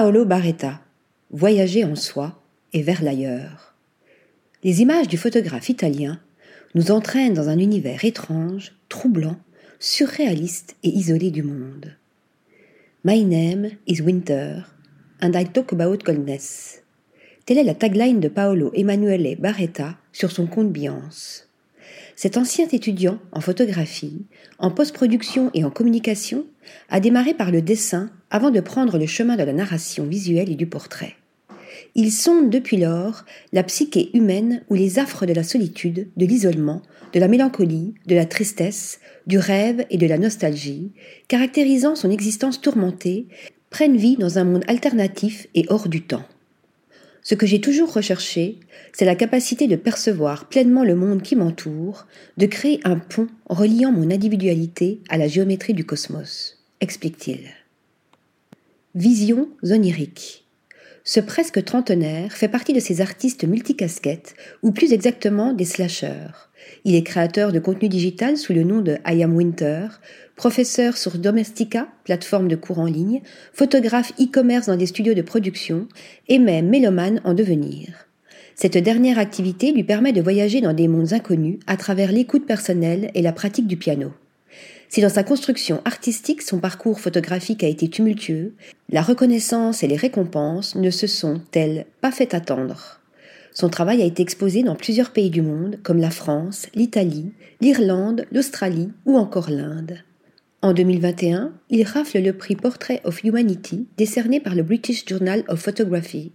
Paolo Barretta, Voyager en soi et vers l'ailleurs. Les images du photographe italien nous entraînent dans un univers étrange, troublant, surréaliste et isolé du monde. My name is Winter, and I talk about coldness. Telle est la tagline de Paolo Emanuele Barretta sur son compte Biance. Cet ancien étudiant en photographie, en post-production et en communication a démarré par le dessin avant de prendre le chemin de la narration visuelle et du portrait. Il sonde depuis lors la psyché humaine où les affres de la solitude, de l'isolement, de la mélancolie, de la tristesse, du rêve et de la nostalgie, caractérisant son existence tourmentée, prennent vie dans un monde alternatif et hors du temps. Ce que j'ai toujours recherché, c'est la capacité de percevoir pleinement le monde qui m'entoure, de créer un pont reliant mon individualité à la géométrie du cosmos, explique-t-il. Vision onirique. Ce presque trentenaire fait partie de ces artistes multicasquettes, ou plus exactement des slasheurs. Il est créateur de contenu digital sous le nom de I Winter, professeur sur Domestika, plateforme de cours en ligne, photographe e-commerce dans des studios de production, et même mélomane en devenir. Cette dernière activité lui permet de voyager dans des mondes inconnus à travers l'écoute personnelle et la pratique du piano. Si dans sa construction artistique son parcours photographique a été tumultueux, la reconnaissance et les récompenses ne se sont, elles, pas fait attendre. Son travail a été exposé dans plusieurs pays du monde, comme la France, l'Italie, l'Irlande, l'Australie ou encore l'Inde. En 2021, il rafle le prix Portrait of Humanity décerné par le British Journal of Photography.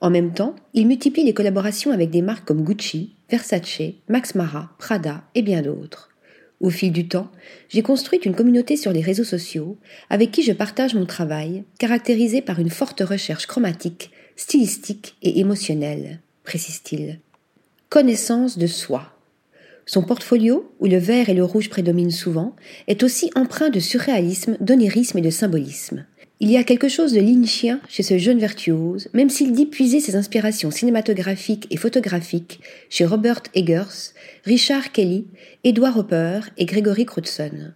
En même temps, il multiplie les collaborations avec des marques comme Gucci, Versace, Max Mara, Prada et bien d'autres. Au fil du temps, j'ai construit une communauté sur les réseaux sociaux avec qui je partage mon travail, caractérisé par une forte recherche chromatique, stylistique et émotionnelle, précise-t-il. Connaissance de soi. Son portfolio, où le vert et le rouge prédominent souvent, est aussi empreint de surréalisme, d'onirisme et de symbolisme. Il y a quelque chose de lynchien chez ce jeune virtuose, même s'il dit puiser ses inspirations cinématographiques et photographiques chez Robert Eggers, Richard Kelly, Edward Hopper et Gregory Crudson.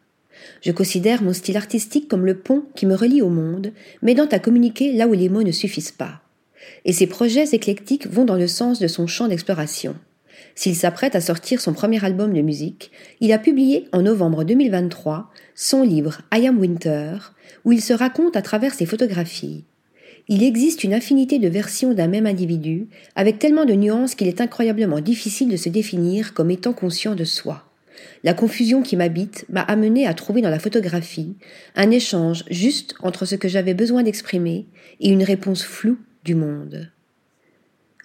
Je considère mon style artistique comme le pont qui me relie au monde, m'aidant à communiquer là où les mots ne suffisent pas. Et ses projets éclectiques vont dans le sens de son champ d'exploration. S'il s'apprête à sortir son premier album de musique, il a publié en novembre 2023 son livre I Am Winter, où il se raconte à travers ses photographies. Il existe une infinité de versions d'un même individu, avec tellement de nuances qu'il est incroyablement difficile de se définir comme étant conscient de soi. La confusion qui m'habite m'a amené à trouver dans la photographie un échange juste entre ce que j'avais besoin d'exprimer et une réponse floue du monde.